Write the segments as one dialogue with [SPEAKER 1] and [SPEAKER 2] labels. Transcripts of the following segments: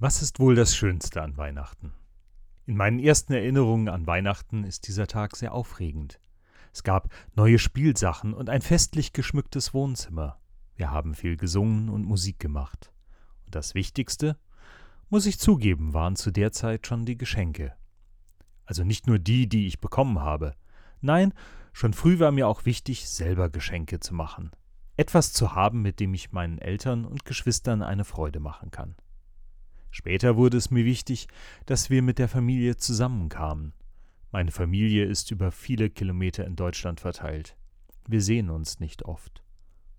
[SPEAKER 1] Was ist wohl das Schönste an Weihnachten? In meinen ersten Erinnerungen an Weihnachten ist dieser Tag sehr aufregend. Es gab neue Spielsachen und ein festlich geschmücktes Wohnzimmer. Wir haben viel gesungen und Musik gemacht. Und das Wichtigste, muss ich zugeben, waren zu der Zeit schon die Geschenke. Also nicht nur die, die ich bekommen habe. Nein, schon früh war mir auch wichtig, selber Geschenke zu machen. Etwas zu haben, mit dem ich meinen Eltern und Geschwistern eine Freude machen kann. Später wurde es mir wichtig, dass wir mit der Familie zusammenkamen. Meine Familie ist über viele Kilometer in Deutschland verteilt. Wir sehen uns nicht oft.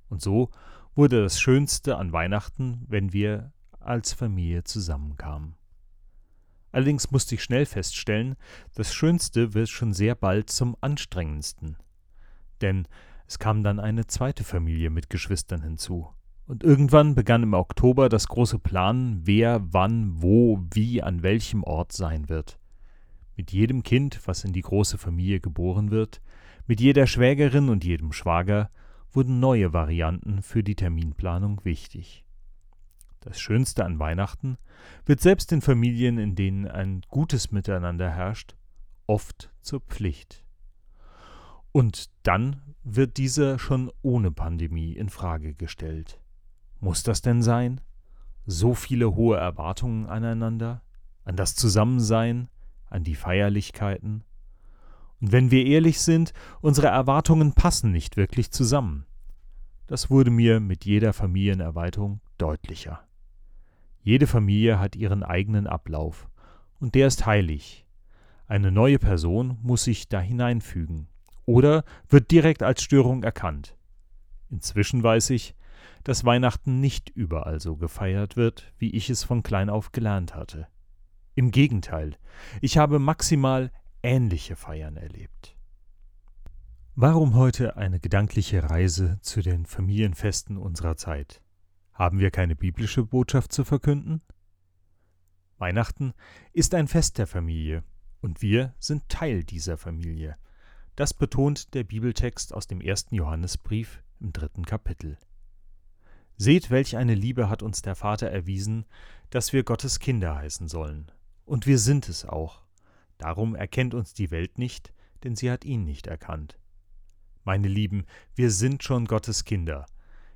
[SPEAKER 1] Und so wurde das Schönste an Weihnachten, wenn wir als Familie zusammenkamen. Allerdings musste ich schnell feststellen, das Schönste wird schon sehr bald zum anstrengendsten. Denn es kam dann eine zweite Familie mit Geschwistern hinzu. Und irgendwann begann im Oktober das große Planen, wer, wann, wo, wie, an welchem Ort sein wird. Mit jedem Kind, was in die große Familie geboren wird, mit jeder Schwägerin und jedem Schwager, wurden neue Varianten für die Terminplanung wichtig. Das Schönste an Weihnachten wird selbst in Familien, in denen ein gutes Miteinander herrscht, oft zur Pflicht. Und dann wird diese schon ohne Pandemie in Frage gestellt. Muss das denn sein? So viele hohe Erwartungen aneinander, an das Zusammensein, an die Feierlichkeiten? Und wenn wir ehrlich sind, unsere Erwartungen passen nicht wirklich zusammen. Das wurde mir mit jeder Familienerweiterung deutlicher. Jede Familie hat ihren eigenen Ablauf, und der ist heilig. Eine neue Person muss sich da hineinfügen oder wird direkt als Störung erkannt. Inzwischen weiß ich, dass Weihnachten nicht überall so gefeiert wird, wie ich es von klein auf gelernt hatte. Im Gegenteil, ich habe maximal ähnliche Feiern erlebt. Warum heute eine gedankliche Reise zu den Familienfesten unserer Zeit? Haben wir keine biblische Botschaft zu verkünden? Weihnachten ist ein Fest der Familie, und wir sind Teil dieser Familie. Das betont der Bibeltext aus dem ersten Johannesbrief im dritten Kapitel. Seht, welch eine Liebe hat uns der Vater erwiesen, dass wir Gottes Kinder heißen sollen. Und wir sind es auch. Darum erkennt uns die Welt nicht, denn sie hat ihn nicht erkannt. Meine Lieben, wir sind schon Gottes Kinder.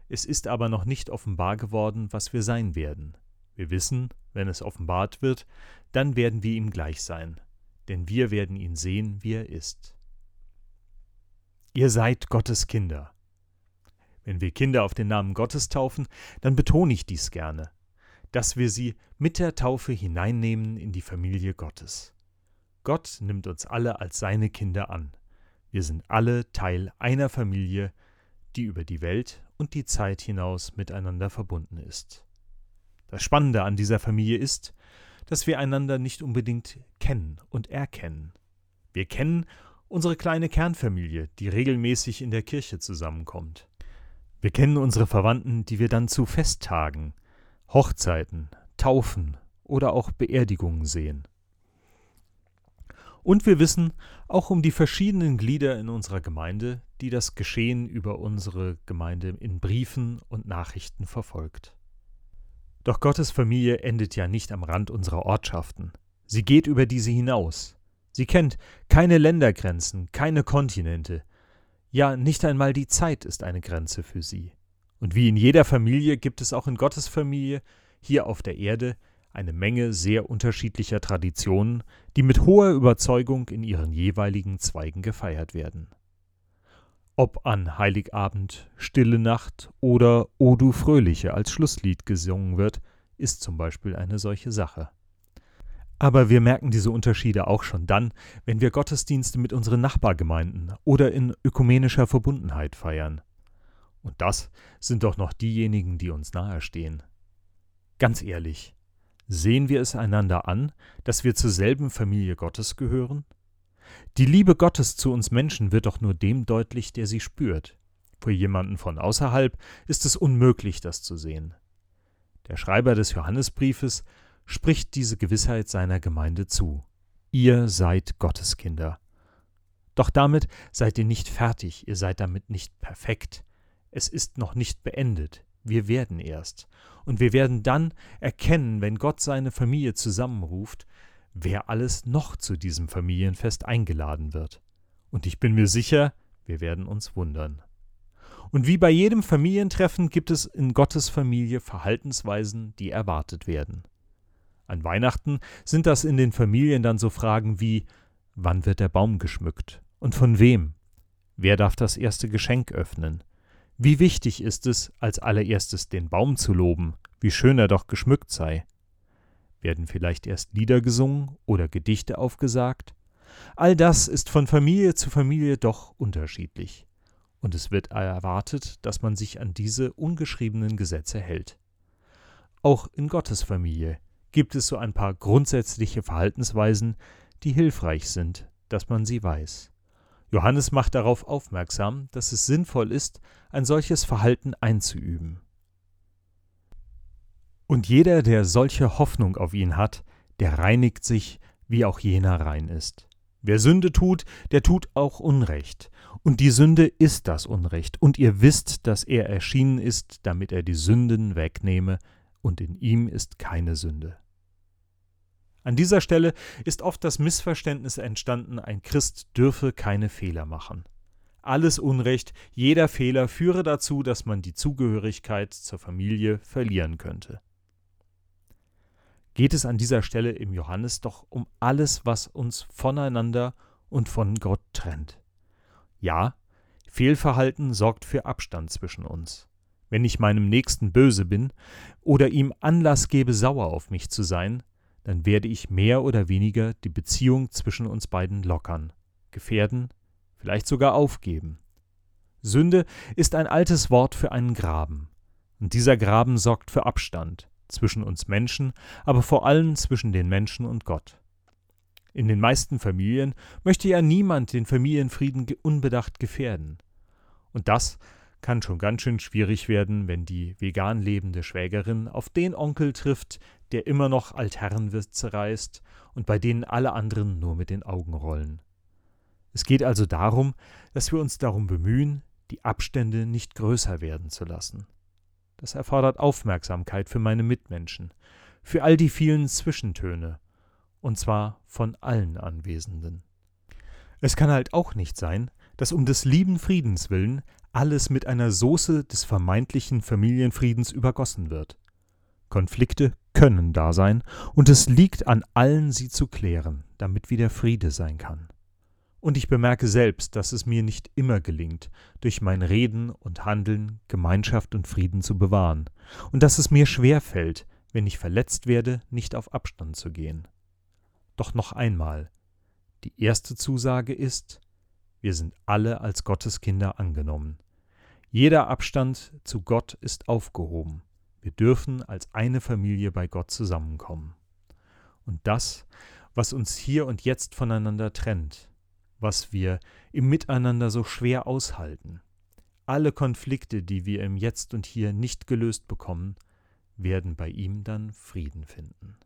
[SPEAKER 1] Es ist aber noch nicht offenbar geworden, was wir sein werden. Wir wissen, wenn es offenbart wird, dann werden wir ihm gleich sein, denn wir werden ihn sehen, wie er ist. Ihr seid Gottes Kinder. Wenn wir Kinder auf den Namen Gottes taufen, dann betone ich dies gerne, dass wir sie mit der Taufe hineinnehmen in die Familie Gottes. Gott nimmt uns alle als seine Kinder an. Wir sind alle Teil einer Familie, die über die Welt und die Zeit hinaus miteinander verbunden ist. Das Spannende an dieser Familie ist, dass wir einander nicht unbedingt kennen und erkennen. Wir kennen unsere kleine Kernfamilie, die regelmäßig in der Kirche zusammenkommt. Wir kennen unsere Verwandten, die wir dann zu Festtagen, Hochzeiten, Taufen oder auch Beerdigungen sehen. Und wir wissen auch um die verschiedenen Glieder in unserer Gemeinde, die das Geschehen über unsere Gemeinde in Briefen und Nachrichten verfolgt. Doch Gottes Familie endet ja nicht am Rand unserer Ortschaften. Sie geht über diese hinaus. Sie kennt keine Ländergrenzen, keine Kontinente, ja, nicht einmal die Zeit ist eine Grenze für sie. Und wie in jeder Familie gibt es auch in Gottes Familie, hier auf der Erde, eine Menge sehr unterschiedlicher Traditionen, die mit hoher Überzeugung in ihren jeweiligen Zweigen gefeiert werden. Ob an Heiligabend, Stille Nacht oder O du Fröhliche als Schlusslied gesungen wird, ist zum Beispiel eine solche Sache. Aber wir merken diese Unterschiede auch schon dann, wenn wir Gottesdienste mit unseren Nachbargemeinden oder in ökumenischer Verbundenheit feiern. Und das sind doch noch diejenigen, die uns nahestehen. Ganz ehrlich, sehen wir es einander an, dass wir zur selben Familie Gottes gehören? Die Liebe Gottes zu uns Menschen wird doch nur dem deutlich, der sie spürt. Für jemanden von außerhalb ist es unmöglich, das zu sehen. Der Schreiber des Johannesbriefes spricht diese Gewissheit seiner Gemeinde zu. Ihr seid Gotteskinder. Doch damit seid ihr nicht fertig, ihr seid damit nicht perfekt. Es ist noch nicht beendet. Wir werden erst. Und wir werden dann erkennen, wenn Gott seine Familie zusammenruft, wer alles noch zu diesem Familienfest eingeladen wird. Und ich bin mir sicher, wir werden uns wundern. Und wie bei jedem Familientreffen gibt es in Gottes Familie Verhaltensweisen, die erwartet werden. An Weihnachten sind das in den Familien dann so Fragen wie Wann wird der Baum geschmückt? Und von wem? Wer darf das erste Geschenk öffnen? Wie wichtig ist es, als allererstes den Baum zu loben, wie schön er doch geschmückt sei? Werden vielleicht erst Lieder gesungen oder Gedichte aufgesagt? All das ist von Familie zu Familie doch unterschiedlich und es wird erwartet, dass man sich an diese ungeschriebenen Gesetze hält. Auch in Gottes Familie gibt es so ein paar grundsätzliche Verhaltensweisen, die hilfreich sind, dass man sie weiß. Johannes macht darauf aufmerksam, dass es sinnvoll ist, ein solches Verhalten einzuüben. Und jeder, der solche Hoffnung auf ihn hat, der reinigt sich, wie auch jener rein ist. Wer Sünde tut, der tut auch Unrecht. Und die Sünde ist das Unrecht. Und ihr wisst, dass er erschienen ist, damit er die Sünden wegnehme, und in ihm ist keine Sünde. An dieser Stelle ist oft das Missverständnis entstanden, ein Christ dürfe keine Fehler machen. Alles Unrecht, jeder Fehler führe dazu, dass man die Zugehörigkeit zur Familie verlieren könnte geht es an dieser Stelle im Johannes doch um alles, was uns voneinander und von Gott trennt. Ja, Fehlverhalten sorgt für Abstand zwischen uns. Wenn ich meinem Nächsten böse bin oder ihm Anlass gebe, sauer auf mich zu sein, dann werde ich mehr oder weniger die Beziehung zwischen uns beiden lockern, gefährden, vielleicht sogar aufgeben. Sünde ist ein altes Wort für einen Graben, und dieser Graben sorgt für Abstand, zwischen uns Menschen, aber vor allem zwischen den Menschen und Gott. In den meisten Familien möchte ja niemand den Familienfrieden unbedacht gefährden. Und das kann schon ganz schön schwierig werden, wenn die vegan lebende Schwägerin auf den Onkel trifft, der immer noch Altherrenwitze reißt und bei denen alle anderen nur mit den Augen rollen. Es geht also darum, dass wir uns darum bemühen, die Abstände nicht größer werden zu lassen. Das erfordert Aufmerksamkeit für meine Mitmenschen, für all die vielen Zwischentöne, und zwar von allen Anwesenden. Es kann halt auch nicht sein, dass um des lieben Friedens willen alles mit einer Soße des vermeintlichen Familienfriedens übergossen wird. Konflikte können da sein, und es liegt an allen, sie zu klären, damit wieder Friede sein kann. Und ich bemerke selbst, dass es mir nicht immer gelingt, durch mein Reden und Handeln Gemeinschaft und Frieden zu bewahren, und dass es mir schwer fällt, wenn ich verletzt werde, nicht auf Abstand zu gehen. Doch noch einmal, die erste Zusage ist, wir sind alle als Gottes Kinder angenommen. Jeder Abstand zu Gott ist aufgehoben. Wir dürfen als eine Familie bei Gott zusammenkommen. Und das, was uns hier und jetzt voneinander trennt, was wir im Miteinander so schwer aushalten. Alle Konflikte, die wir im Jetzt und Hier nicht gelöst bekommen, werden bei ihm dann Frieden finden.